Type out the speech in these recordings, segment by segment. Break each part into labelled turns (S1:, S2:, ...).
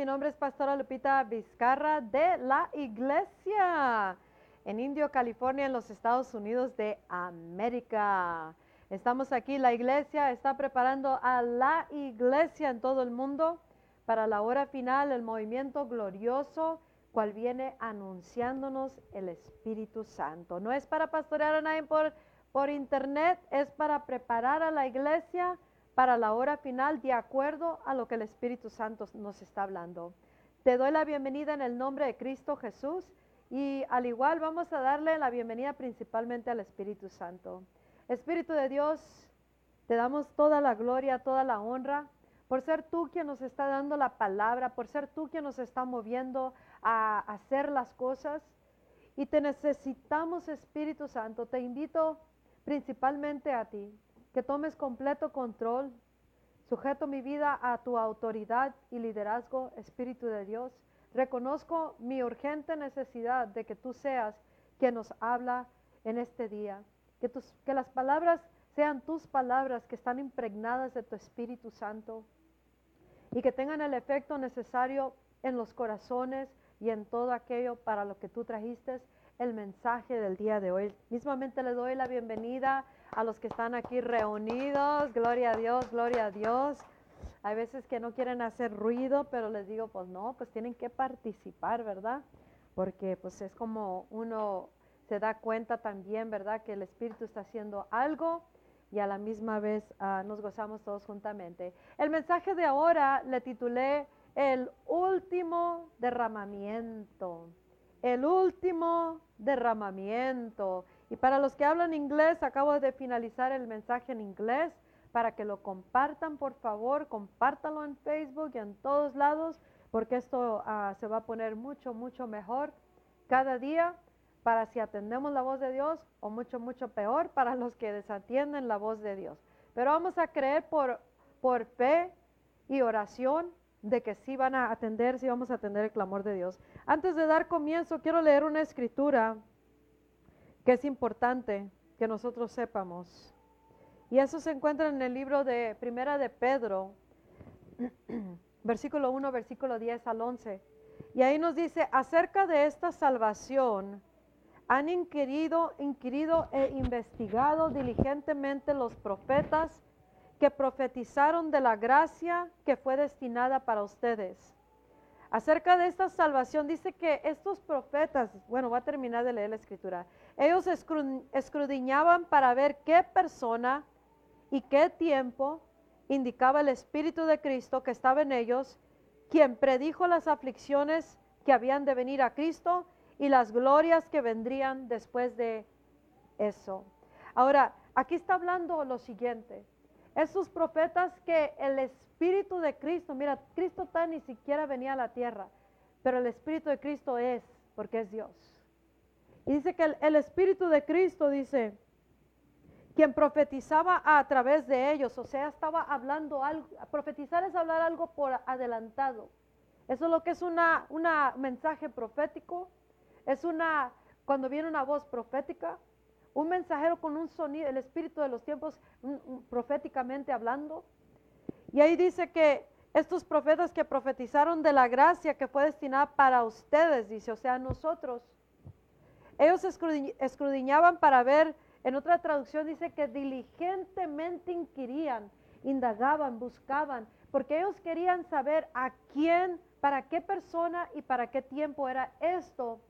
S1: Mi nombre es Pastora Lupita Vizcarra de la Iglesia en Indio, California, en los Estados Unidos de América. Estamos aquí, la Iglesia está preparando a la Iglesia en todo el mundo para la hora final, el movimiento glorioso, cual viene anunciándonos el Espíritu Santo. No es para pastorear a nadie por, por internet, es para preparar a la Iglesia para la hora final de acuerdo a lo que el Espíritu Santo nos está hablando. Te doy la bienvenida en el nombre de Cristo Jesús y al igual vamos a darle la bienvenida principalmente al Espíritu Santo. Espíritu de Dios, te damos toda la gloria, toda la honra por ser tú quien nos está dando la palabra, por ser tú quien nos está moviendo a hacer las cosas. Y te necesitamos, Espíritu Santo. Te invito principalmente a ti que tomes completo control. Sujeto mi vida a tu autoridad y liderazgo, Espíritu de Dios. Reconozco mi urgente necesidad de que tú seas quien nos habla en este día. Que, que las palabras sean tus palabras que están impregnadas de tu Espíritu Santo y que tengan el efecto necesario en los corazones y en todo aquello para lo que tú trajiste el mensaje del día de hoy. Mismamente le doy la bienvenida a los que están aquí reunidos. Gloria a Dios, gloria a Dios. Hay veces que no quieren hacer ruido, pero les digo, pues no, pues tienen que participar, ¿verdad? Porque pues es como uno se da cuenta también, ¿verdad? Que el Espíritu está haciendo algo y a la misma vez ah, nos gozamos todos juntamente. El mensaje de ahora le titulé El último derramamiento. El último derramamiento. Y para los que hablan inglés, acabo de finalizar el mensaje en inglés para que lo compartan, por favor, compártanlo en Facebook y en todos lados, porque esto ah, se va a poner mucho, mucho mejor cada día para si atendemos la voz de Dios o mucho, mucho peor para los que desatienden la voz de Dios. Pero vamos a creer por, por fe y oración de que sí van a atender, sí vamos a atender el clamor de Dios. Antes de dar comienzo, quiero leer una escritura que es importante que nosotros sepamos. Y eso se encuentra en el libro de Primera de Pedro, versículo 1, versículo 10 al 11. Y ahí nos dice, acerca de esta salvación, han inquirido, inquirido e investigado diligentemente los profetas que profetizaron de la gracia que fue destinada para ustedes. Acerca de esta salvación, dice que estos profetas, bueno, voy a terminar de leer la escritura, ellos escudriñaban para ver qué persona y qué tiempo indicaba el Espíritu de Cristo que estaba en ellos, quien predijo las aflicciones que habían de venir a Cristo y las glorias que vendrían después de eso. Ahora, aquí está hablando lo siguiente. Esos profetas que el Espíritu de Cristo, mira, Cristo tan ni siquiera venía a la tierra, pero el Espíritu de Cristo es, porque es Dios. Y dice que el, Espíritu de Cristo dice, quien profetizaba a través de ellos, o sea, estaba hablando algo, profetizar es hablar algo por adelantado. Eso es lo que es una, una mensaje profético, es una, cuando viene una voz profética, un mensajero con un sonido, el espíritu de los tiempos proféticamente hablando. Y ahí dice que estos profetas que profetizaron de la gracia que fue destinada para ustedes, dice, o sea, nosotros, ellos escudriñaban para ver, en otra traducción dice que diligentemente inquirían, indagaban, buscaban, porque ellos querían saber a quién, para qué persona y para qué tiempo era esto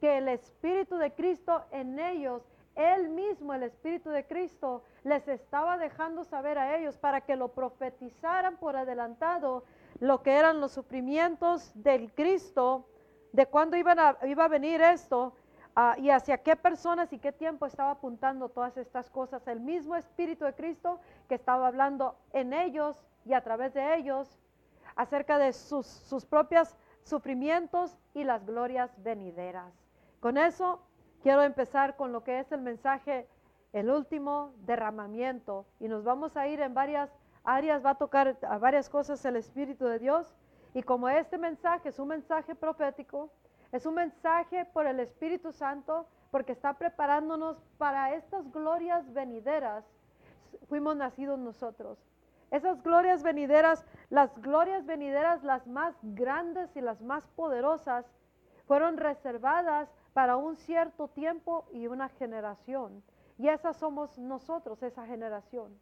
S1: que el Espíritu de Cristo en ellos, Él mismo, el Espíritu de Cristo, les estaba dejando saber a ellos para que lo profetizaran por adelantado lo que eran los sufrimientos del Cristo, de cuándo iban a, iba a venir esto, Ah, y hacia qué personas y qué tiempo estaba apuntando todas estas cosas. El mismo Espíritu de Cristo que estaba hablando en ellos y a través de ellos acerca de sus, sus propios sufrimientos y las glorias venideras. Con eso quiero empezar con lo que es el mensaje, el último derramamiento. Y nos vamos a ir en varias áreas, va a tocar a varias cosas el Espíritu de Dios. Y como este mensaje es un mensaje profético, es un mensaje por el Espíritu Santo porque está preparándonos para estas glorias venideras. Fuimos nacidos nosotros. Esas glorias venideras, las glorias venideras, las más grandes y las más poderosas, fueron reservadas para un cierto tiempo y una generación. Y esas somos nosotros, esa generación.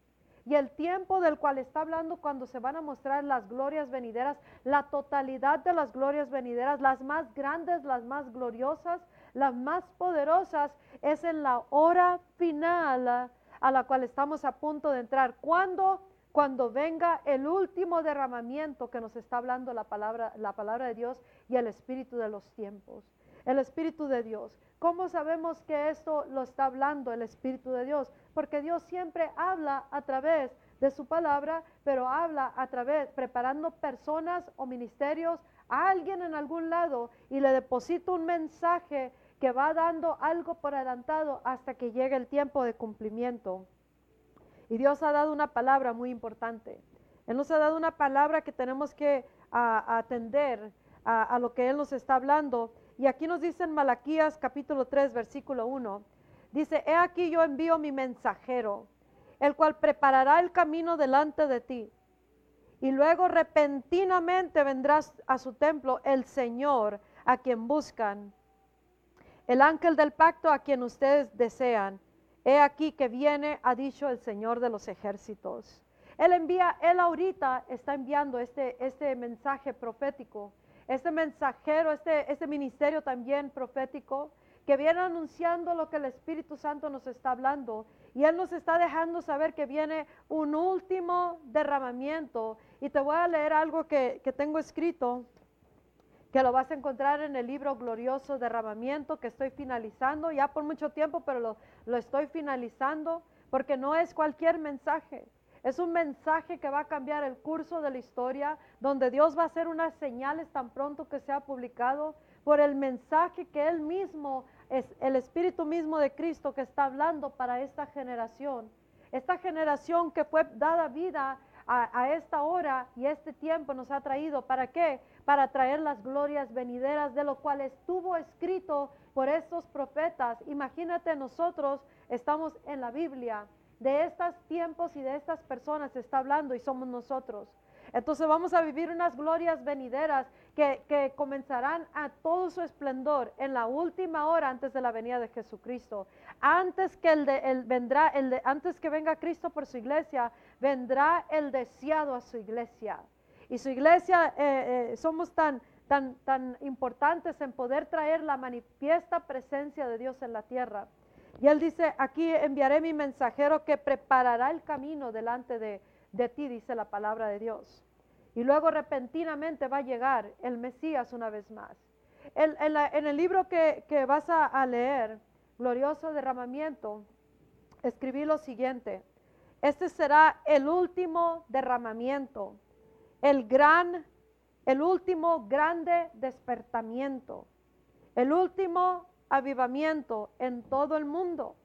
S1: Y el tiempo del cual está hablando cuando se van a mostrar las glorias venideras, la totalidad de las glorias venideras, las más grandes, las más gloriosas, las más poderosas, es en la hora final a la cual estamos a punto de entrar. ¿Cuándo? Cuando venga el último derramamiento que nos está hablando la palabra, la palabra de Dios y el Espíritu de los tiempos. El Espíritu de Dios. ¿Cómo sabemos que esto lo está hablando el Espíritu de Dios? Porque Dios siempre habla a través de su palabra, pero habla a través, preparando personas o ministerios a alguien en algún lado y le deposita un mensaje que va dando algo por adelantado hasta que llegue el tiempo de cumplimiento. Y Dios ha dado una palabra muy importante. Él nos ha dado una palabra que tenemos que atender a, a, lo que Él nos está hablando. Y aquí nos dice en Malaquías capítulo 3, versículo 1. Dice, he aquí yo envío mi mensajero, el cual preparará el camino delante de ti. Y luego repentinamente vendrás a su templo el Señor a quien buscan el ángel del pacto a quien ustedes desean. He aquí que viene, ha dicho el Señor de los ejércitos. Él envía, él ahorita está enviando este, este mensaje profético, este mensajero, este, este ministerio también profético, que viene anunciando lo que el Espíritu Santo nos está hablando. Y Él nos está dejando saber que viene un último derramamiento. Y te voy a leer algo que, que tengo escrito que lo vas a encontrar en el libro glorioso derramamiento que estoy finalizando ya por mucho tiempo, pero lo, lo, estoy finalizando porque no es cualquier mensaje. Es un mensaje que va a cambiar el curso de la historia, donde Dios va a hacer unas señales tan pronto que sea publicado por el mensaje que Él mismo, es el Espíritu mismo de Cristo que está hablando para esta generación. Esta generación que fue dada vida a, esta hora y este tiempo nos ha traído. ¿Para qué? Para traer las glorias venideras de lo cual estuvo escrito por estos profetas. Imagínate nosotros estamos en la Biblia. De estos tiempos y de estas personas está hablando y somos nosotros. Entonces vamos a vivir unas glorias venideras que, comenzarán a todo su esplendor en la última hora antes de la venida de Jesucristo. Antes que, vendrá, antes que venga Cristo por su iglesia, vendrá el deseado a su iglesia. Y su iglesia, eh, eh, somos tan, tan, tan importantes en poder traer la manifiesta presencia de Dios en la tierra. Y él dice, aquí enviaré mi mensajero que preparará el camino delante de, de ti, dice la palabra de Dios. Y luego repentinamente va a llegar el Mesías una vez más. en, el libro que, vas a, leer, Glorioso Derramamiento, escribí lo siguiente. Este será el último derramamiento, el gran, el último grande despertamiento, el último avivamiento en todo el mundo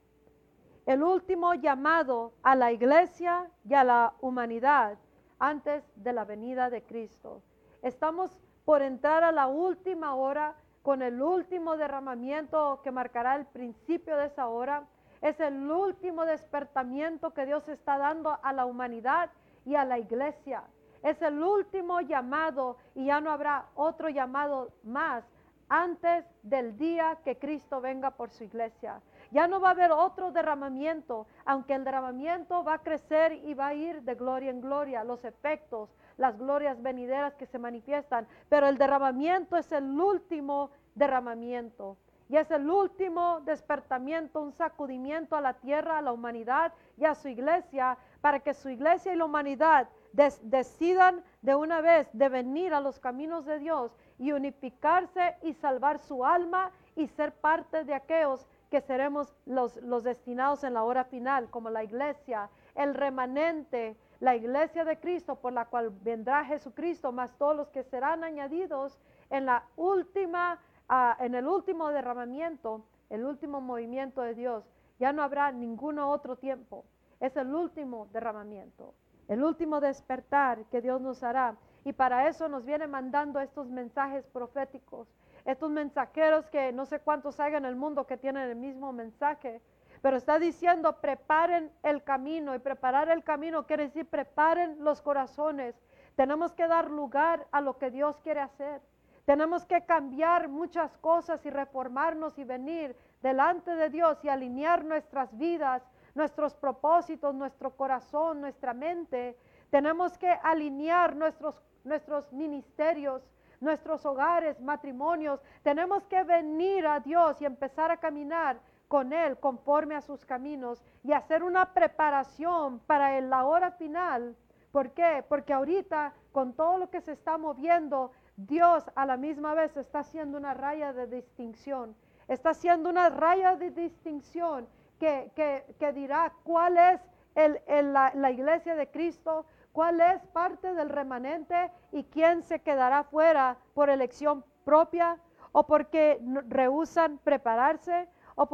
S1: el último llamado a la iglesia y a la humanidad antes de la venida de Cristo. Estamos por entrar a la última hora con el último derramamiento que marcará el principio de esa hora. Es el último despertamiento que Dios está dando a la humanidad y a la iglesia. Es el último llamado y ya no habrá otro llamado más antes del día que Cristo venga por su iglesia. Ya no va a haber otro derramamiento, aunque el derramamiento va a crecer y va a ir de gloria en gloria, los efectos, las glorias venideras que se manifiestan, pero el derramamiento es el último derramamiento. Y es el último despertamiento, un sacudimiento a la tierra, a la humanidad y a su iglesia, para que su iglesia y la humanidad decidan de una vez de venir a los caminos de Dios y unificarse y salvar su alma y ser parte de aquellos que seremos los, destinados en la hora final, como la iglesia, el remanente, la iglesia de Cristo por la cual vendrá Jesucristo, más todos los que serán añadidos en la última, ah, en el último derramamiento, el último movimiento de Dios. Ya no habrá ningún otro tiempo. Es el último derramamiento, el último despertar que Dios nos hará. Y para eso nos viene mandando estos mensajes proféticos estos mensajeros que no sé cuántos hay en el mundo que tienen el mismo mensaje, Pero está diciendo, preparen el camino. Y preparar el camino quiere decir, preparen los corazones. Tenemos que dar lugar a lo que Dios quiere hacer. Tenemos que cambiar muchas cosas y reformarnos y venir delante de Dios y alinear nuestras vidas, nuestros propósitos, nuestro corazón, nuestra mente. Tenemos que alinear nuestros, nuestros ministerios, nuestros hogares, matrimonios. Tenemos que venir a Dios y empezar a caminar con Él conforme a sus caminos y hacer una preparación para la hora final. ¿Por qué? Porque ahorita con todo lo que se está moviendo, Dios a la misma vez está haciendo una raya de distinción. Está haciendo una raya de distinción que, que, dirá cuál es el, la, la iglesia de Cristo, cuál es parte del remanente y quién se quedará fuera por elección propia o porque rehusan prepararse o,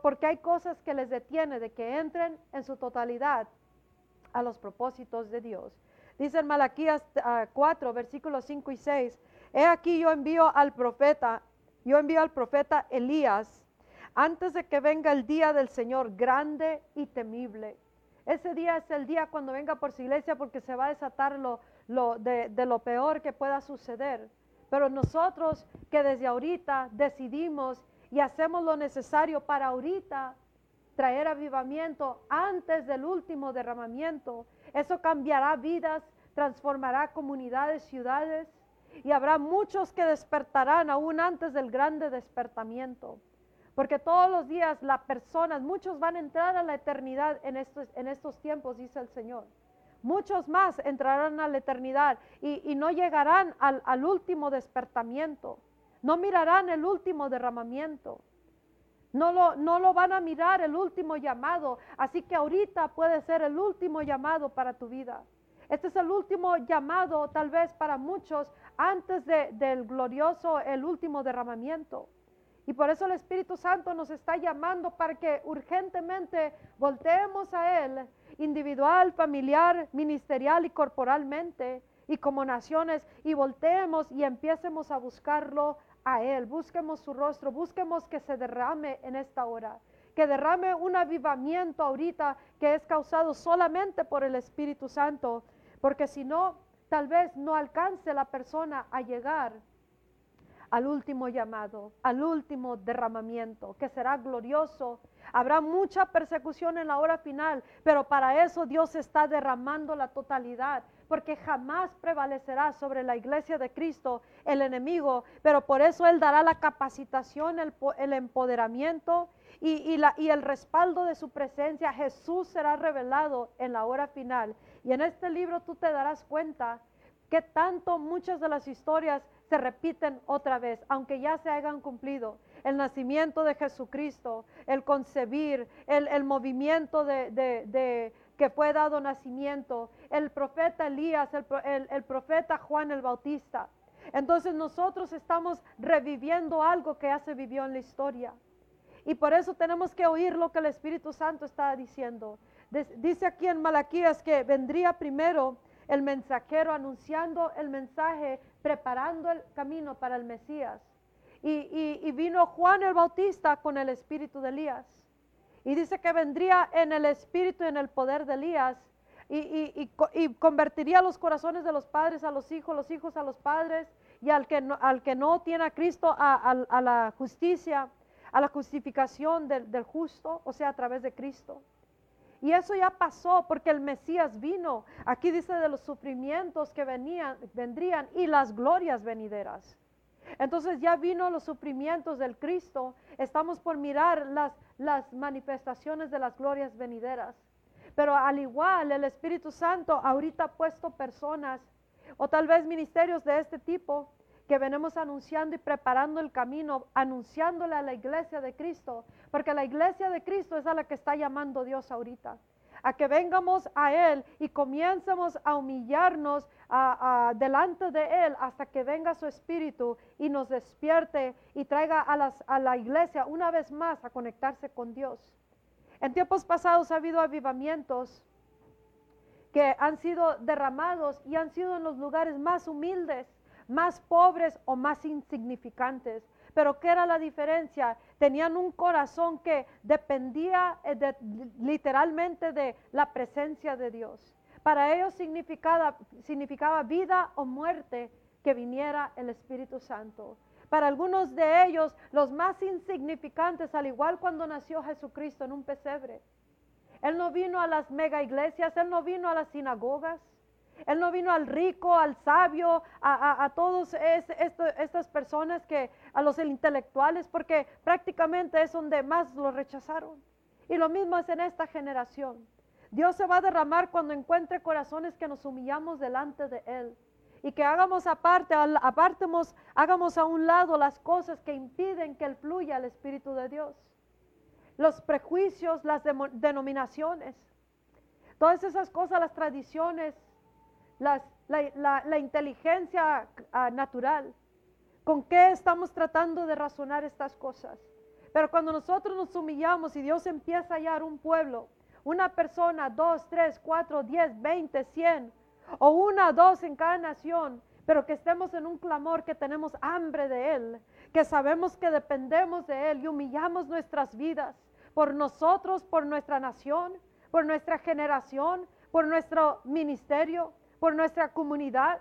S1: porque hay cosas que les detiene de que entren en su totalidad a los propósitos de Dios. Dice en Malaquías 4, ah, versículos 5 y 6, he aquí yo envío al profeta, yo envío al profeta Elías antes de que venga el día del Señor grande y temible. Ese día es el día cuando venga por su iglesia porque se va a desatar lo, de, de lo peor que pueda suceder. Pero nosotros que desde ahorita decidimos y hacemos lo necesario para ahorita traer avivamiento antes del último derramamiento. Eso cambiará vidas, transformará comunidades, ciudades y habrá muchos que despertarán aún antes del grande despertamiento. Porque todos los días las personas, muchos van a entrar a la eternidad en estos, en estos tiempos, dice el Señor. Muchos más entrarán a la eternidad y, no llegarán al, último despertamiento. No mirarán el último derramamiento. No lo, no lo van a mirar el último llamado. Así que ahorita puede ser el último llamado para tu vida. Este es el último llamado tal vez para muchos antes del glorioso, el último derramamiento. Y por eso el Espíritu Santo nos está llamando para que urgentemente volteemos a Él, individual, familiar, ministerial y corporalmente, y como naciones, y volteemos y empiecemos a buscarlo a Él, busquemos su rostro, busquemos que se derrame en esta hora, que derrame un avivamiento ahorita que es causado solamente por el Espíritu Santo, porque si no, tal vez no alcance la persona a llegar al último llamado, al último derramamiento, que será glorioso. Habrá mucha persecución en la hora final, pero para eso Dios está derramando la totalidad, porque jamás prevalecerá sobre la iglesia de Cristo el enemigo, pero por eso Él dará la capacitación, el, empoderamiento y, y el respaldo de su presencia. Jesús será revelado en la hora final. Y en este libro tú te darás cuenta que tanto muchas de las historias se repiten otra vez, aunque ya se hayan cumplido. El nacimiento de Jesucristo, el concebir, el, movimiento de, que fue dado nacimiento, el profeta Elías, el, profeta Juan el Bautista. Entonces nosotros estamos reviviendo algo que ya se vivió en la historia. Y por eso tenemos que oír lo que el Espíritu Santo está diciendo. Dice aquí en Malaquías que vendría primero el mensajero anunciando el mensaje, preparando el camino para el Mesías. Y, vino Juan el Bautista con el espíritu de Elías. Y dice que vendría en el espíritu y en el poder de Elías. Y, convertiría los corazones de los padres a los hijos, los hijos a los padres, y al que no, tiene a Cristo a, la justicia, a la justificación del justo, o sea, a través de Cristo. Y eso ya pasó porque el Mesías vino. Aquí dice de los sufrimientos que venían, vendrían y las glorias venideras. Entonces ya vino los sufrimientos del Cristo. Estamos por mirar las, las manifestaciones de las glorias venideras. Pero al igual el Espíritu Santo ahorita ha puesto personas o tal vez ministerios de este tipo que venimos anunciando y preparando el camino, anunciándole a la iglesia de Cristo, porque la iglesia de Cristo es a la que está llamando Dios ahorita, a que vengamos a Él y comiencemos a humillarnos delante de Él hasta que venga su Espíritu y nos despierte y traiga a, a la iglesia una vez más a conectarse con Dios. En tiempos pasados ha habido avivamientos que han sido derramados y han sido en los lugares más humildes más pobres o más insignificantes. Pero ¿qué era la diferencia? Tenían un corazón que dependía eh, literalmente de la presencia de Dios. Para ellos significaba, significaba vida o muerte que viniera el Espíritu Santo. Para algunos de ellos, los más insignificantes, al igual cuando nació Jesucristo en un pesebre. Él no vino a las mega iglesias, Él no vino a las sinagogas, Él no vino al rico, al sabio, a, todas estas personas que, a los intelectuales, porque prácticamente es donde más lo rechazaron. Y lo mismo es en esta generación. Dios se va a derramar cuando encuentre corazones que nos humillamos delante de Él y que hagamos aparte, apartemos, hagamos a un lado las cosas que impiden que Él fluya el Espíritu de Dios. Los prejuicios, las denominaciones, todas esas cosas, las tradiciones, la, inteligencia ah, natural. ¿Con qué estamos tratando de razonar estas cosas? Pero cuando nosotros nos humillamos y Dios empieza a hallar un pueblo, una persona, dos, tres, cuatro, diez, veinte, cien, o una, dos en cada nación, pero que estemos en un clamor, que tenemos hambre de Él, que sabemos que dependemos de Él y humillamos nuestras vidas por nosotros, por nuestra nación, por nuestra generación, por nuestro ministerio, por nuestra comunidad,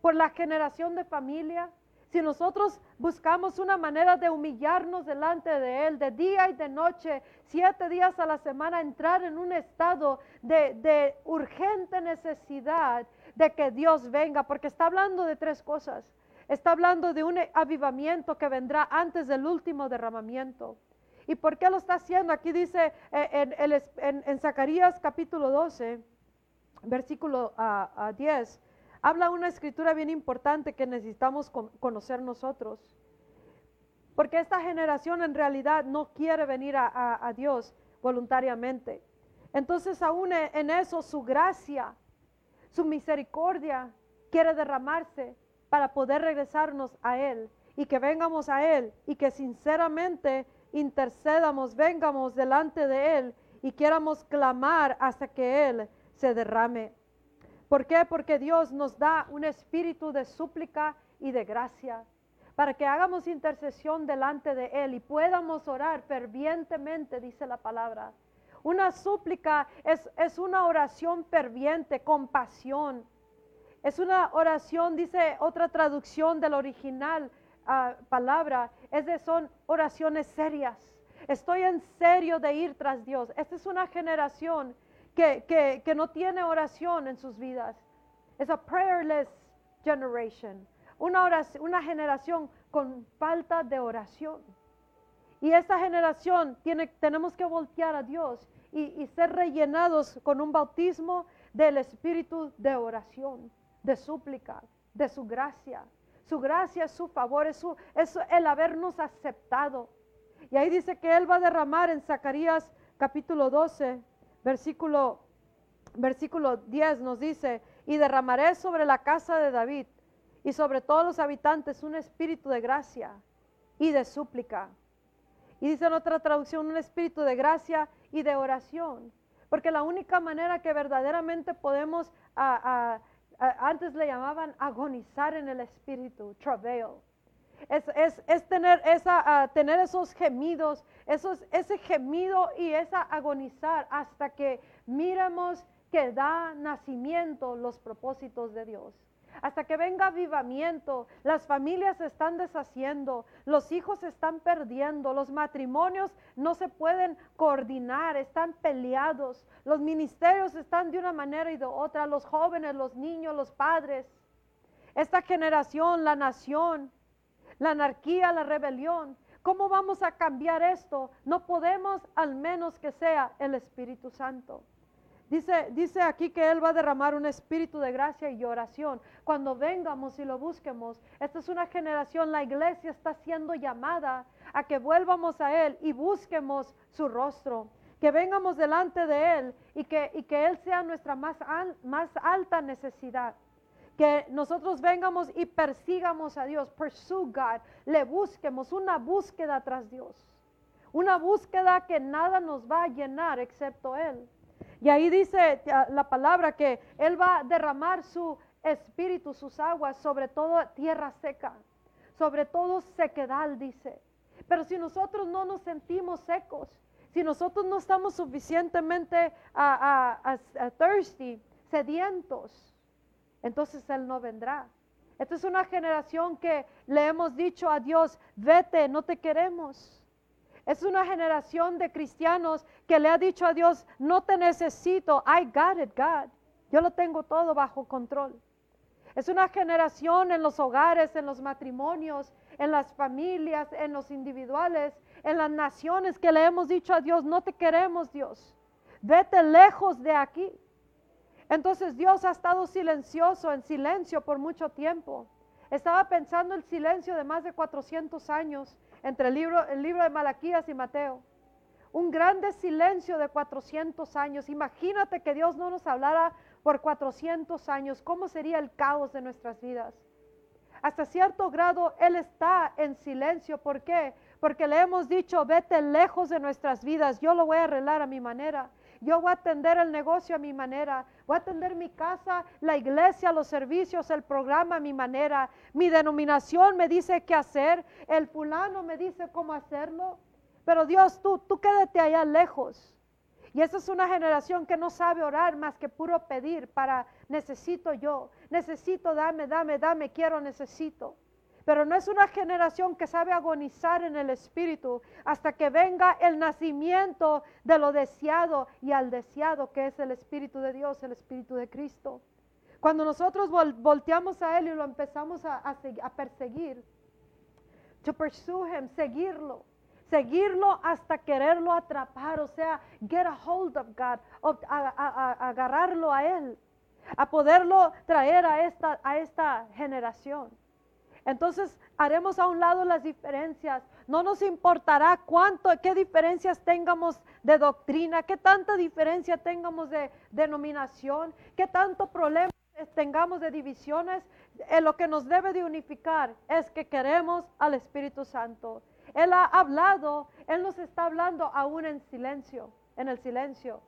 S1: por la generación de familia, si nosotros buscamos una manera de humillarnos delante de Él de día y de noche, siete días a la semana, entrar en un estado de, urgente necesidad de que Dios venga, porque está hablando de tres cosas. Está hablando de un avivamiento que vendrá antes del último derramamiento. ¿Y por qué lo está haciendo? Aquí dice eh, en, Zacarías capítulo 12, versículo 10. Ah, habla una escritura bien importante que necesitamos conocer nosotros. Porque esta generación en realidad no quiere venir a, Dios voluntariamente. Entonces aún e, en eso su gracia, su misericordia quiere derramarse para poder regresarnos a Él y que vengamos a Él y que sinceramente intercedamos, vengamos delante de Él y quieramos clamar hasta que Él se derrame. ¿Por qué? Porque Dios nos da un espíritu de súplica y de gracia para que hagamos intercesión delante de Él y podamos orar fervientemente, dice la palabra. Una súplica es, es una oración ferviente, con pasión. Es una oración, dice otra traducción del original ah, palabra, es de son oraciones serias. Estoy en serio de ir tras Dios. Esta es una generación que, no tiene oración en sus vidas. Es a prayerless generation. Una, una generación con falta de oración. Y esta generación tiene, tenemos que voltear a Dios y, y, ser rellenados con un bautismo del espíritu de oración, de súplica, de su gracia. Su gracia, su favor, es, su, es el habernos aceptado. Y ahí dice que Él va a derramar en Zacarías capítulo 12, versículo, versículo 10 nos dice, y derramaré sobre la casa de David y sobre todos los habitantes un espíritu de gracia y de súplica. Y dice en otra traducción, un espíritu de gracia y de oración. Porque la única manera que verdaderamente podemos, antes le llamaban agonizar en el espíritu, travail es, tener, esa, ah, tener esos gemidos, esos, ese gemido y esa agonizar hasta que miremos que da nacimiento los propósitos de Dios. Hasta que venga avivamiento, las familias se están deshaciendo, los hijos se están perdiendo, los matrimonios no se pueden coordinar, están peleados, los ministerios están de una manera y de otra, los jóvenes, los niños, los padres. Esta generación, la nación, la anarquía, la rebelión. ¿Cómo vamos a cambiar esto? No podemos al menos que sea el Espíritu Santo. Dice, dice aquí que Él va a derramar un espíritu de gracia y oración. Cuando vengamos y lo busquemos, esta es una generación, la iglesia está siendo llamada a que vuelvamos a Él y busquemos su rostro. Que vengamos delante de Él y que, y que Él sea nuestra más, más alta necesidad que nosotros vengamos y persigamos a Dios, pursue God, le busquemos una búsqueda tras Dios, una búsqueda que nada nos va a llenar excepto Él. Y ahí dice la palabra que Él va a derramar su espíritu, sus aguas, sobre todo tierra seca, sobre todo sequedad, dice. Pero si nosotros no nos sentimos secos, si nosotros no estamos suficientemente thirsty, sedientos, entonces Él no vendrá. Esta es una generación que le hemos dicho a Dios, vete, no te queremos. Es una generación de cristianos que le ha dicho a Dios, no te necesito, I got it, God. Yo lo tengo todo bajo control. Es una generación en los hogares, en los matrimonios, en las familias, en los individuales, en las naciones que le hemos dicho a Dios, no te queremos Dios. Vete lejos de aquí. Entonces Dios ha estado silencioso, en silencio por mucho tiempo. Estaba pensando el silencio de más de 400 años entre el libro, el libro de Malaquías y Mateo. Un grande silencio de 400 años. Imagínate que Dios no nos hablara por 400 años. ¿Cómo sería el caos de nuestras vidas? Hasta cierto grado Él está en silencio. ¿Por qué? Porque le hemos dicho, vete lejos de nuestras vidas. Yo lo voy a arreglar a mi manera. Yo voy a atender el negocio a mi manera. Voy a atender mi casa, la iglesia, los servicios, el programa a mi manera. Mi denominación me dice qué hacer. El fulano me dice cómo hacerlo. Pero Dios, tú, tú quédate allá lejos. Y esa es una generación que no sabe orar más que puro pedir para necesito yo, necesito, dame, dame, dame, quiero, necesito. Pero no es una generación que sabe agonizar en el Espíritu hasta que venga el nacimiento de lo deseado y al deseado que es el Espíritu de Dios, el Espíritu de Cristo. Cuando nosotros volteamos a Él y lo empezamos a, perseguir, to pursue Him, seguirlo, seguirlo hasta quererlo atrapar, o sea, get a hold of God, agarrarlo a Él, a poderlo traer a esta, a esta generación. Entonces haremos a un lado las diferencias. No nos importará cuánto, qué diferencias tengamos de doctrina, qué tanta diferencia tengamos de denominación, qué tanto problema tengamos de divisiones. Eh, lo que nos debe de unificar es que queremos al Espíritu Santo. Él ha hablado, Él nos está hablando aún en silencio, en el silencio.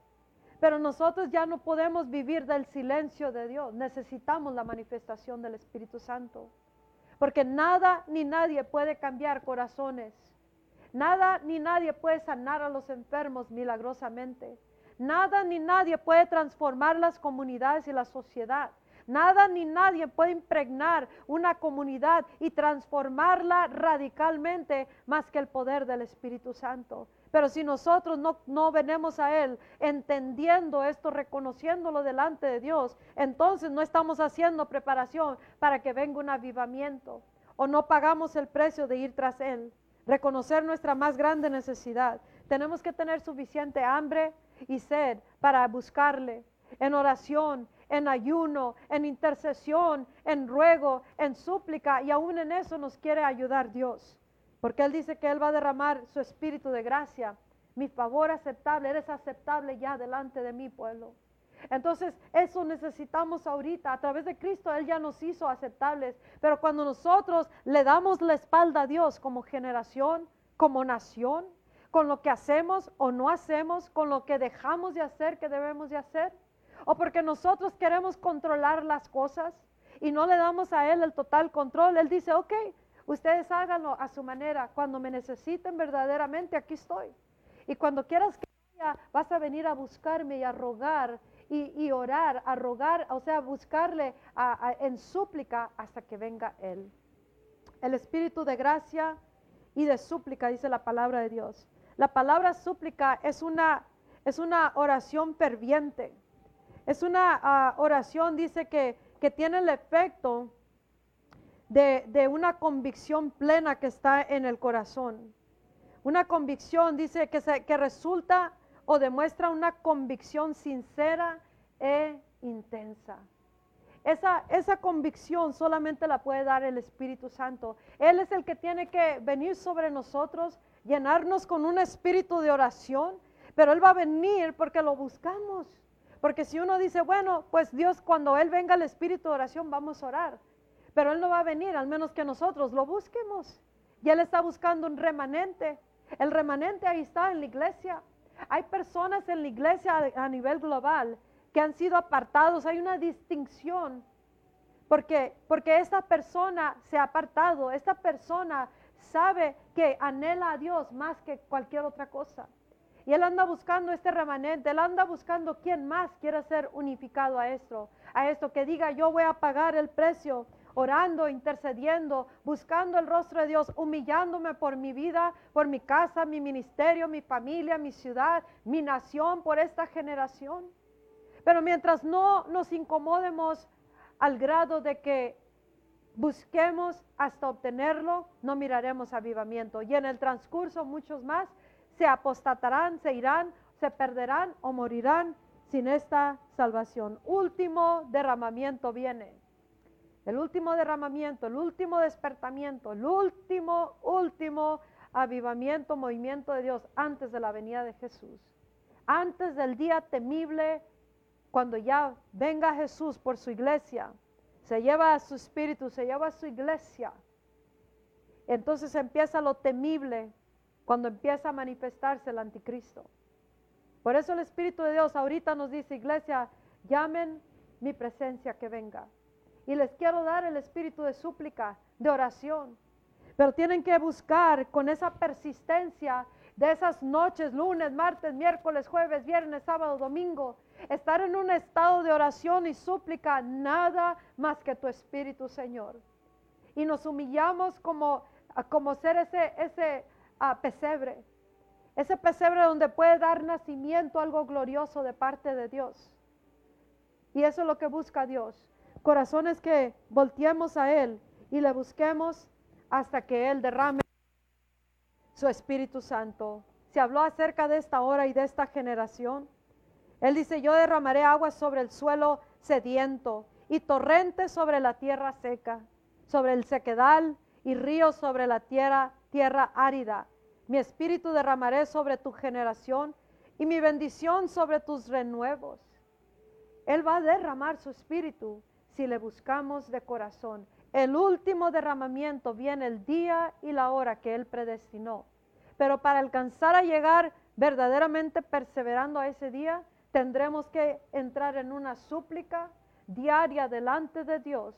S1: Pero nosotros ya no podemos vivir del silencio de Dios. Necesitamos la manifestación del Espíritu Santo. Porque nada ni nadie puede cambiar corazones. Nada ni nadie puede sanar a los enfermos milagrosamente. Nada ni nadie puede transformar las comunidades y la sociedad. Nada ni nadie puede impregnar una comunidad y transformarla radicalmente más que el poder del Espíritu Santo. Pero si nosotros no, no venemos a Él entendiendo esto, reconociéndolo delante de Dios, entonces no estamos haciendo preparación para que venga un avivamiento o no pagamos el precio de ir tras Él. Reconocer nuestra más grande necesidad. Tenemos que tener suficiente hambre y sed para buscarle en oración, en ayuno, en intercesión, en ruego, en súplica, y aún en eso nos quiere ayudar Dios. Porque Él dice que Él va a derramar su espíritu de gracia, mi favor aceptable, eres aceptable ya delante de mi pueblo. Entonces, eso necesitamos ahorita. A través de Cristo Él ya nos hizo aceptables. Pero cuando nosotros le damos la espalda a Dios como generación, como nación, con lo que hacemos o no hacemos, con lo que dejamos de hacer que debemos de hacer, o porque nosotros queremos controlar las cosas y no le damos a Él el total control. Él dice, ok, ustedes háganlo a su manera. Cuando me necesiten verdaderamente, aquí estoy. Y cuando quieras que vaya, vas a venir a buscarme y a rogar y, orar, a rogar, o sea, buscarle en súplica hasta que venga Él. El espíritu de gracia y de súplica, dice la palabra de Dios. La palabra súplica es una, es una oración ferviente es una ah, oración, dice que, tiene el efecto de, una convicción plena que está en el corazón. Una convicción, dice, que, que resulta o demuestra una convicción sincera e intensa. Esa, esa, convicción solamente la puede dar el Espíritu Santo. Él es el que tiene que venir sobre nosotros, llenarnos con un espíritu de oración, pero Él va a venir porque lo buscamos. Porque si uno dice, bueno, pues Dios, cuando Él venga el espíritu de oración, vamos a orar. Pero Él no va a venir, al menos que nosotros lo busquemos. Y Él está buscando un remanente. El remanente ahí está en la iglesia. Hay personas en la iglesia a nivel global que han sido apartados. Hay una distinción Porque, porque esta persona se ha apartado, esta persona sabe que anhela a Dios más que cualquier otra cosa. Y él anda buscando este remanente, él anda buscando quién más quiera ser unificado a esto, a esto que diga yo voy a pagar el precio, orando, intercediendo, buscando el rostro de Dios, humillándome por mi vida, por mi casa, mi ministerio, mi familia, mi ciudad, mi nación, por esta generación. Pero mientras no nos incomodemos al grado de que busquemos hasta obtenerlo, no miraremos avivamiento. Y en el transcurso muchos más se apostatarán, se irán, se perderán o morirán sin esta salvación. Último derramamiento viene. El último derramamiento, el último despertamiento, el último, último avivamiento, movimiento de Dios antes de la venida de Jesús. Antes del día temible, cuando ya venga Jesús por su iglesia, se lleva a su espíritu, se lleva a su iglesia. Entonces empieza lo temible, cuando empieza a manifestarse el anticristo. Por eso el Espíritu de Dios ahorita nos dice, iglesia, llamen mi presencia que venga. Y les quiero dar el espíritu de súplica, de oración. Pero tienen que buscar con esa persistencia de esas noches, lunes, martes, miércoles, jueves, viernes, sábado, domingo, estar en un estado de oración y súplica, nada más que tu espíritu, Señor. Y nos humillamos como, como ser ese, ese a pesebre. Ese pesebre donde puede dar nacimiento algo glorioso de parte de Dios. Y eso es lo que busca Dios. Corazones que volteemos a Él y le busquemos hasta que Él derrame su Espíritu Santo. Se habló acerca de esta hora y de esta generación. Él dice, yo derramaré agua sobre el suelo sediento y torrentes sobre la tierra seca, sobre el sequedal y ríos sobre la tierra tierra árida. Mi espíritu derramaré sobre tu generación y mi bendición sobre tus renuevos. Él va a derramar su espíritu si le buscamos de corazón. El último derramamiento viene el día y la hora que Él predestinó. Pero para alcanzar a llegar verdaderamente perseverando a ese día, tendremos que entrar en una súplica diaria delante de Dios,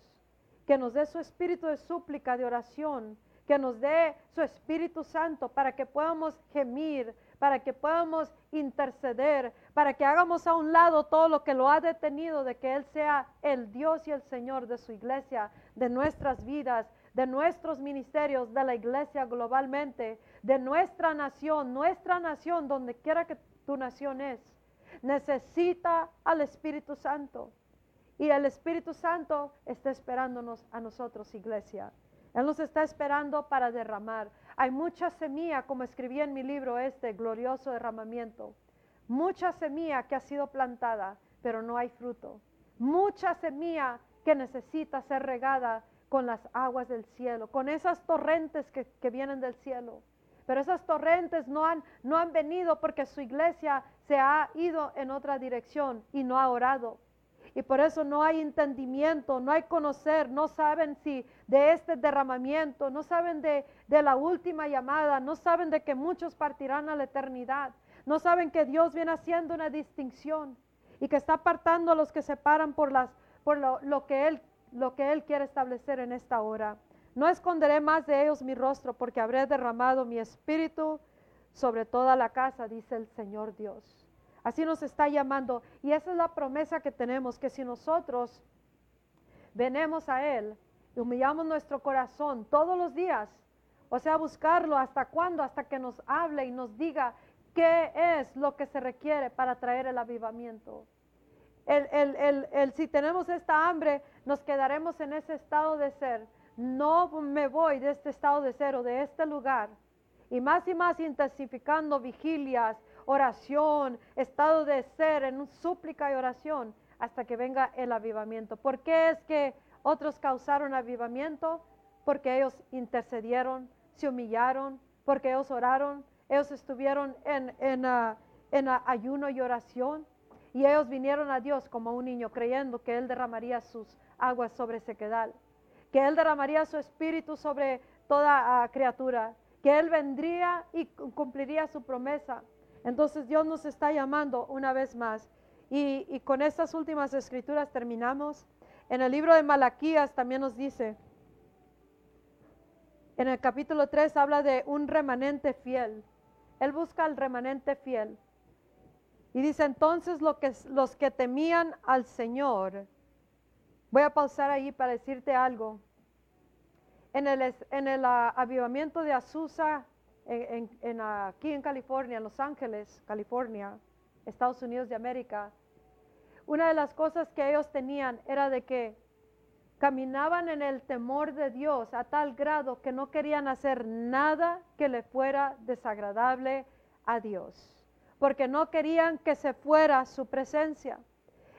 S1: que nos dé su espíritu de súplica, de oración, que nos dé su Espíritu Santo para que podamos gemir, para que podamos interceder, para que hagamos a un lado todo lo que lo ha detenido de que Él sea el Dios y el Señor de su iglesia, de nuestras vidas, de nuestros ministerios, de la iglesia globalmente, de nuestra nación, nuestra nación, donde quiera que tu nación es, necesita al Espíritu Santo. Y el Espíritu Santo está esperándonos a nosotros, iglesia. Él nos está esperando para derramar. Hay mucha semilla, como escribí en mi libro este, glorioso derramamiento. Mucha semilla que ha sido plantada, pero no hay fruto. Mucha semilla que necesita ser regada con las aguas del cielo, con esas torrentes que, vienen del cielo. Pero esas torrentes no han, no han venido porque su iglesia se ha ido en otra dirección y no ha orado. Y por eso no hay entendimiento, no hay conocer, no saben si de este derramamiento, no saben de, la última llamada, no saben de que muchos partirán a la eternidad, no saben que Dios viene haciendo una distinción y que está apartando a los que se paran por, las, por lo, que él, lo que Él quiere establecer en esta hora. No esconderé más de ellos mi rostro porque habré derramado mi espíritu sobre toda la casa, dice el Señor Dios. Así nos está llamando. Y esa es la promesa que tenemos, que si nosotros venemos a Él y humillamos nuestro corazón todos los días, o sea, buscarlo hasta cuándo, hasta que nos hable y nos diga qué es lo que se requiere para traer el avivamiento. El, si tenemos esta hambre, nos quedaremos en ese estado de ser. No me voy de este estado de ser o de este lugar. Y más y más intensificando vigilias, oración, estado de ser, en súplica y oración, hasta que venga el avivamiento. ¿Por qué es que otros causaron avivamiento? Porque ellos intercedieron, se humillaron, porque ellos oraron, ellos estuvieron en, ah, ah, ayuno y oración. Y ellos vinieron a Dios como un niño creyendo que Él derramaría sus aguas sobre sequedal, que Él derramaría su espíritu sobre toda ah, criatura, que Él vendría y cumpliría su promesa. Entonces Dios nos está llamando una vez más. Y, con estas últimas escrituras terminamos. En el libro de Malaquías también nos dice, en el capítulo 3 habla de un remanente fiel. Él busca al remanente fiel. Y dice entonces lo que, los que temían al Señor. Voy a pausar ahí para decirte algo. En el, en el ah, avivamiento de Azusa, en, aquí en California, en Los Ángeles, California, Estados Unidos de América, una de las cosas que ellos tenían era de que caminaban en el temor de Dios a tal grado que no querían hacer nada que le fuera desagradable a Dios, porque no querían que se fuera su presencia.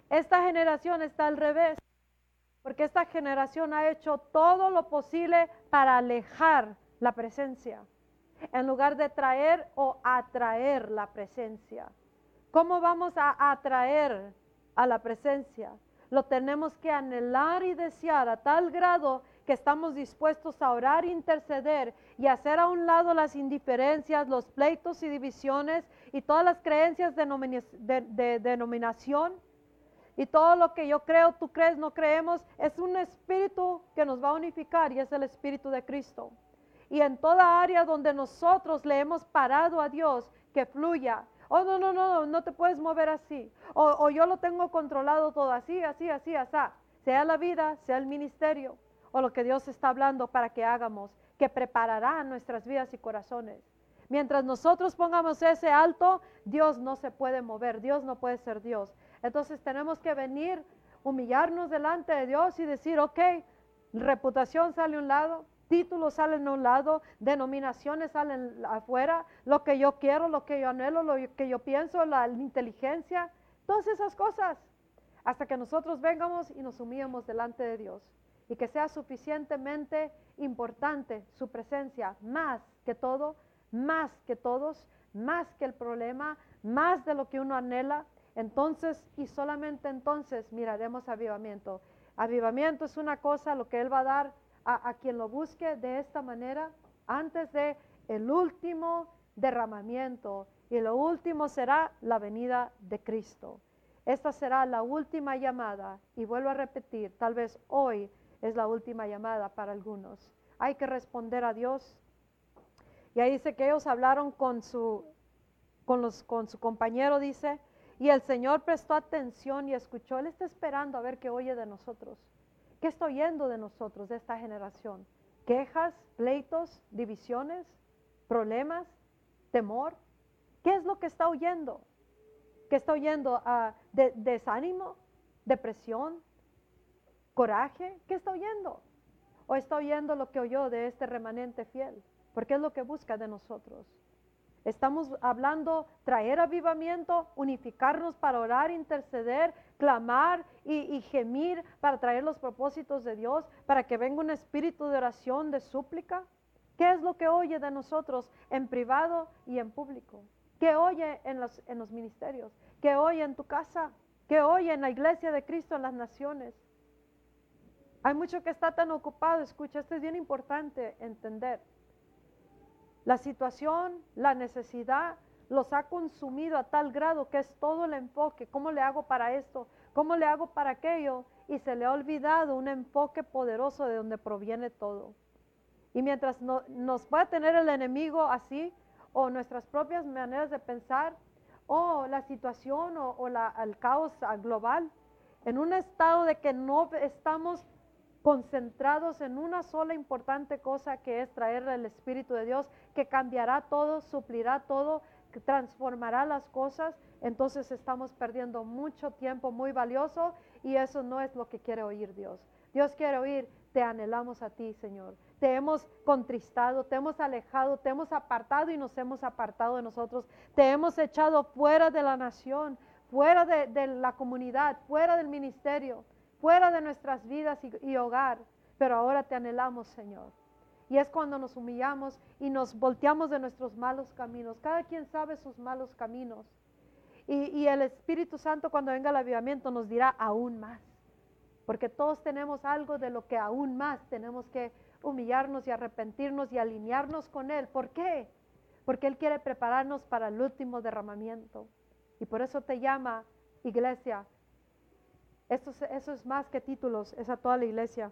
S1: Esta generación está al revés, porque esta generación ha hecho todo lo posible para alejar la presencia, en lugar de traer o atraer la presencia. ¿Cómo vamos a atraer a la presencia? Lo tenemos que anhelar y desear a tal grado que estamos dispuestos a orar, interceder y hacer a un lado las indiferencias, los pleitos y divisiones y todas las creencias de, de denominación y todo lo que yo creo, tú crees, no creemos, es un espíritu que nos va a unificar y es el espíritu de Cristo. Y en toda área donde nosotros le hemos parado a Dios, que fluya. Oh, no, no, no, no te puedes mover así. O, yo lo tengo controlado todo así, así, así, así. Sea la vida, sea el ministerio o lo que Dios está hablando para que hagamos, que preparará nuestras vidas y corazones. Mientras nosotros pongamos ese alto, Dios no se puede mover, Dios no puede ser Dios. Entonces tenemos que venir, humillarnos delante de Dios y decir, ok, reputación sale a un lado, títulos salen a un lado, denominaciones salen afuera, lo que yo quiero, lo que yo anhelo, lo que yo pienso, la, inteligencia, todas esas cosas, hasta que nosotros vengamos y nos humillemos delante de Dios. Y que sea suficientemente importante su presencia, más que todo, más que todos, más que el problema, más de lo que uno anhela, entonces y solamente entonces miraremos avivamiento. Avivamiento es una cosa, lo que Él va a dar a, quien lo busque de esta manera antes de el último derramamiento. Y lo último será la venida de Cristo. Esta será la última llamada. Y vuelvo a repetir, tal vez hoy es la última llamada para algunos. Hay que responder a Dios. Y ahí dice que ellos hablaron con su, con los, con su compañero, dice, y el Señor prestó atención y escuchó. Él está esperando a ver qué oye de nosotros. ¿Qué está oyendo de nosotros, de esta generación? ¿Quejas, pleitos, divisiones, problemas, temor? ¿Qué es lo que está oyendo? ¿Qué está oyendo? Ah, ¿Desánimo? ¿Depresión? ¿Coraje? ¿Qué está oyendo? ¿O está oyendo lo que oyó de este remanente fiel? Porque es lo que busca de nosotros. Estamos hablando traer avivamiento, unificarnos para orar, interceder, clamar y, gemir para traer los propósitos de Dios, para que venga un espíritu de oración, de súplica. ¿Qué es lo que oye de nosotros en privado y en público? ¿Qué oye en los, en los ministerios? ¿Qué oye en tu casa? ¿Qué oye en la iglesia de Cristo en las naciones? Hay mucho que está tan ocupado. Escucha, esto es bien importante entender. La situación, la necesidad los ha consumido a tal grado que es todo el enfoque. ¿Cómo le hago para esto? ¿Cómo le hago para aquello? Y se le ha olvidado un enfoque poderoso de donde proviene todo. Y mientras nos pueda tener el enemigo así, o nuestras propias maneras de pensar, o la situación o, el caos global, en un estado de que no estamos concentrados en una sola importante cosa que es traer el Espíritu de Dios, que cambiará todo, suplirá todo, que transformará las cosas, entonces estamos perdiendo mucho tiempo muy valioso y eso no es lo que quiere oír Dios. Dios quiere oír, te anhelamos a ti, Señor. Te hemos contristado, te hemos alejado, te hemos apartado y nos hemos apartado de nosotros. Te hemos echado fuera de la nación, fuera de, la comunidad, fuera del ministerio fuera de nuestras vidas y, hogar, pero ahora te anhelamos, Señor. Y es cuando nos humillamos y nos volteamos de nuestros malos caminos. Cada quien sabe sus malos caminos. Y, el Espíritu Santo cuando venga el avivamiento nos dirá aún más. Porque todos tenemos algo de lo que aún más tenemos que humillarnos y arrepentirnos y alinearnos con Él. ¿Por qué? Porque Él quiere prepararnos para el último derramamiento. Y por eso te llama, iglesia, Esto, es- eso es más que títulos, es a toda la iglesia,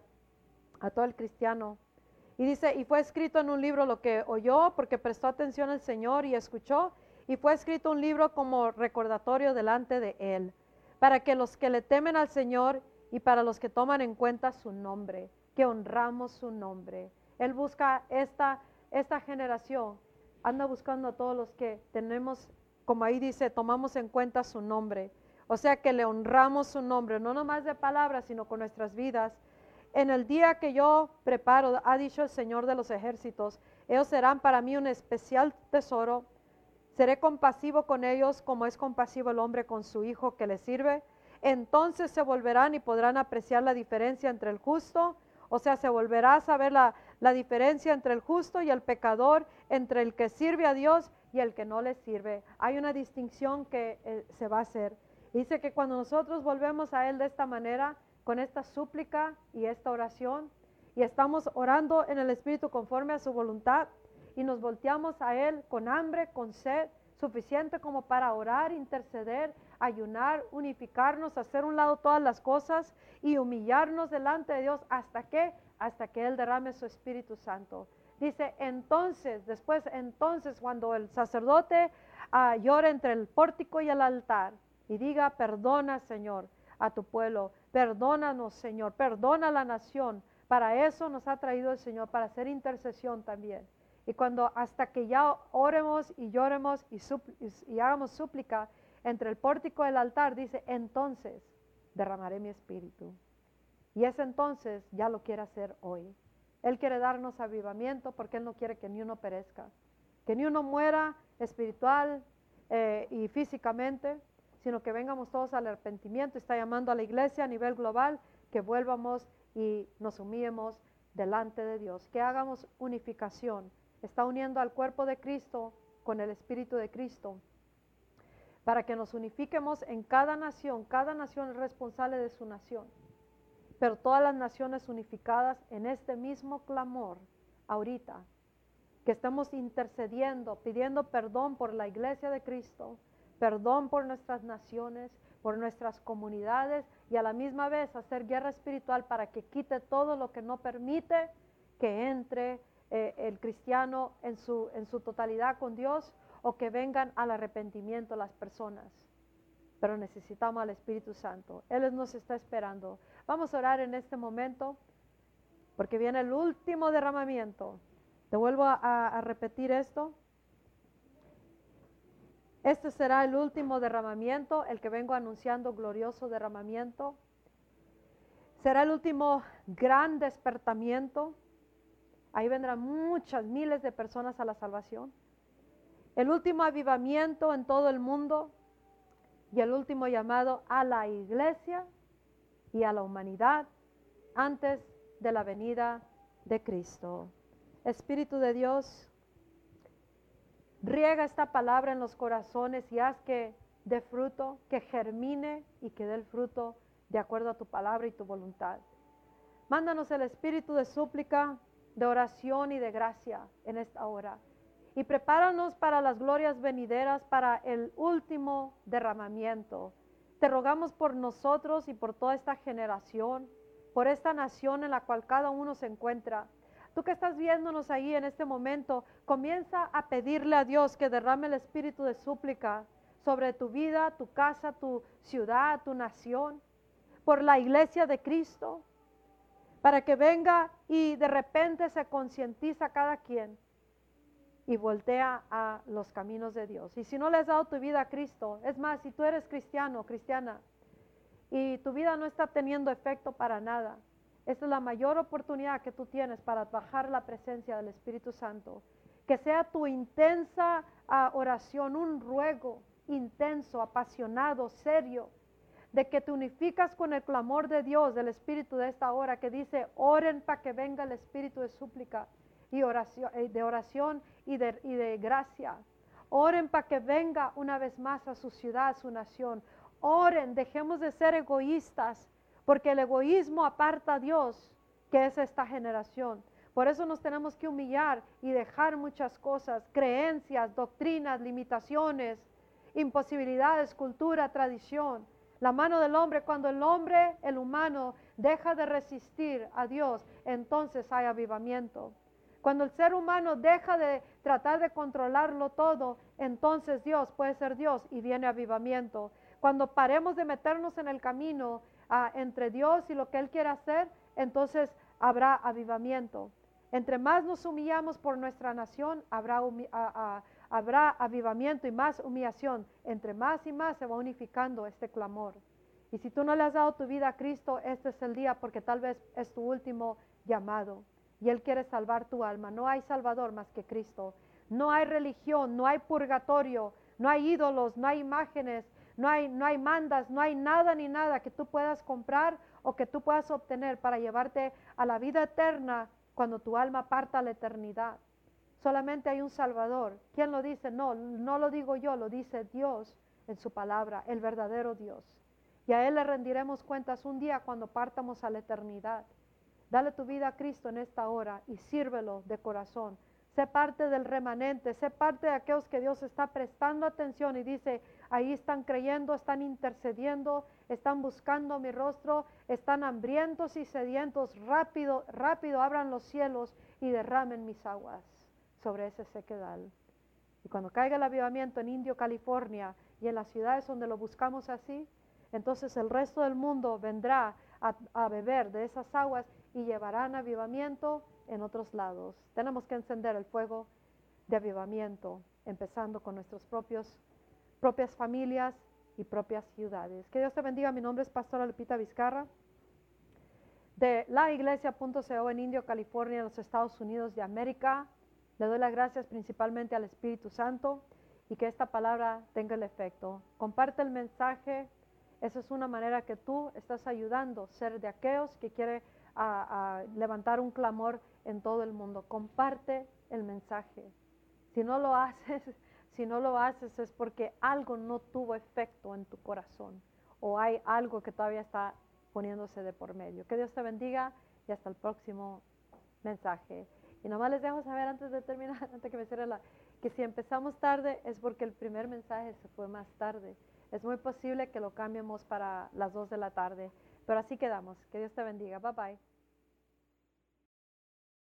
S1: a todo el cristiano. Y dice, y fue escrito en un libro lo que oyó porque prestó atención al Señor y escuchó, y fue escrito un libro como recordatorio delante de Él, para que los que le temen al Señor y para los que toman en cuenta su nombre, que honramos su nombre. Él busca esta, esta generación, anda buscando a todos los que tenemos, como ahí dice, tomamos en cuenta su nombre. O sea que le honramos su nombre, no nomás de palabras, sino con nuestras vidas. En el día que yo preparo, ha dicho el Señor de los ejércitos, ellos serán para mí un especial tesoro. Seré compasivo con ellos como es compasivo el hombre con su hijo que le sirve. Entonces se volverán y podrán apreciar la diferencia entre el justo, o sea, se volverá a saber la, diferencia entre el justo y el pecador, entre el que sirve a Dios y el que no le sirve. Hay una distinción que eh, se va a hacer. Dice que cuando nosotros volvemos a Él de esta manera, con esta súplica y esta oración, y estamos orando en el Espíritu conforme a su voluntad, y nos volteamos a Él con hambre, con sed, suficiente como para orar, interceder, ayunar, unificarnos, hacer un lado todas las cosas y humillarnos delante de Dios hasta que, hasta que Él derrame su Espíritu Santo. Dice, entonces, después, entonces, cuando el sacerdote ah, llore entre el pórtico y el altar y diga, perdona, Señor, a tu pueblo, perdónanos, Señor, perdona a la nación. Para eso nos ha traído el Señor, para hacer intercesión también. Y cuando hasta que ya oremos y lloremos y, hagamos súplica entre el pórtico y el altar, dice, entonces derramaré mi espíritu. Y ese entonces ya lo quiere hacer hoy. Él quiere darnos avivamiento porque Él no quiere que ni uno perezca, que ni uno muera espiritual eh, y físicamente, sino que vengamos todos al arrepentimiento. Está llamando a la iglesia a nivel global que vuelvamos y nos humillemos delante de Dios, que hagamos unificación. Está uniendo al cuerpo de Cristo con el Espíritu de Cristo para que nos unifiquemos en cada nación. Cada nación es responsable de su nación pero todas las naciones unificadas en este mismo clamor ahorita, que estamos intercediendo, pidiendo perdón por la iglesia de Cristo, perdón por nuestras naciones, por nuestras comunidades y a la misma vez hacer guerra espiritual para que quite todo lo que no permite que entre eh, el cristiano en su, en su totalidad con Dios o que vengan al arrepentimiento las personas. Pero necesitamos al Espíritu Santo. Él nos está esperando. Vamos a orar en este momento porque viene el último derramamiento. Te vuelvo a, repetir esto. Este será el último derramamiento, el que vengo anunciando, glorioso derramamiento. Será el último gran despertamiento. Ahí vendrán muchas, miles de personas a la salvación. El último avivamiento en todo el mundo y el último llamado a la iglesia y a la humanidad antes de la venida de Cristo. Espíritu de Dios, riega esta palabra en los corazones y haz que dé fruto, que germine y que dé el fruto de acuerdo a tu palabra y tu voluntad. Mándanos el espíritu de súplica, de oración y de gracia en esta hora. Y prepáranos para las glorias venideras, para el último derramamiento. Te rogamos por nosotros y por toda esta generación, por esta nación en la cual cada uno se encuentra. Tú que estás viéndonos ahí en este momento, comienza a pedirle a Dios que derrame el espíritu de súplica sobre tu vida, tu casa, tu ciudad, tu nación, por la iglesia de Cristo, para que venga y de repente se concientiza cada quien y voltea a los caminos de Dios. Y si no le has dado tu vida a Cristo, es más, si tú eres cristiano, cristiana, y tu vida no está teniendo efecto para nada, esta es la mayor oportunidad que tú tienes para bajar la presencia del Espíritu Santo. Que sea tu intensa ah, oración, un ruego intenso, apasionado, serio, de que te unificas con el clamor de Dios, del Espíritu de esta hora, que dice, oren para que venga el Espíritu de súplica y eh, de oración y de, y de gracia. Oren para que venga una vez más a su ciudad, a su nación. Oren, dejemos de ser egoístas, porque el egoísmo aparta a Dios, que es esta generación. Por eso nos tenemos que humillar y dejar muchas cosas, creencias, doctrinas, limitaciones, imposibilidades, cultura, tradición. La mano del hombre, cuando el hombre, el humano, deja de resistir a Dios, entonces hay avivamiento. Cuando el ser humano deja de tratar de controlarlo todo, entonces Dios puede ser Dios y viene avivamiento. Cuando paremos de meternos en el camino ah, entre Dios y lo que Él quiere hacer, entonces habrá avivamiento. Entre más nos humillamos por nuestra nación, habrá, habrá avivamiento y más humillación. Entre más y más se va unificando este clamor. Y si tú no le has dado tu vida a Cristo, este es el día porque tal vez es tu último llamado. Y Él quiere salvar tu alma. No hay salvador más que Cristo. No hay religión, no hay purgatorio, no hay ídolos, no hay imágenes, no hay, no hay mandas, no hay nada ni nada que tú puedas comprar o que tú puedas obtener para llevarte a la vida eterna cuando tu alma parta a la eternidad. Solamente hay un Salvador. ¿Quién lo dice? No, no lo digo yo, lo dice Dios en su palabra, el verdadero Dios. Y a Él le rendiremos cuentas un día cuando partamos a la eternidad. Dale tu vida a Cristo en esta hora y sírvelo de corazón. Sé parte del remanente, sé parte de aquellos que Dios está prestando atención y dice, ahí están creyendo, están intercediendo, están buscando mi rostro, están hambrientos y sedientos. Rápido, rápido abran los cielos y derramen mis aguas sobre ese sequedal. Y cuando caiga el avivamiento en Indio, California y en las ciudades donde lo buscamos así, entonces el resto del mundo vendrá a, a beber de esas aguas y llevarán avivamiento en otros lados. Tenemos que encender el fuego de avivamiento, empezando con nuestras propias familias y propias ciudades. Que Dios te bendiga. Mi nombre es Pastora Lupita Vizcarra de la iglesia.co en Indio, California, los Estados Unidos de América. Le doy las gracias principalmente al Espíritu Santo y que esta palabra tenga el efecto. Comparte el mensaje. Esa es una manera que tú estás ayudando ser de aquellos que quiere levantar un clamor en todo el mundo. Comparte el mensaje. Si no lo haces, si no lo haces es porque algo no tuvo efecto en tu corazón o hay algo que todavía está poniéndose de por medio. Que Dios te bendiga y hasta el próximo mensaje. Y nomás les dejo saber antes de terminar, antes que me cierre la, que si empezamos tarde es porque el primer mensaje se fue más tarde. Es muy posible que lo cambiemos para las 2 de la tarde. Pero así quedamos. Que Dios te bendiga. Bye bye.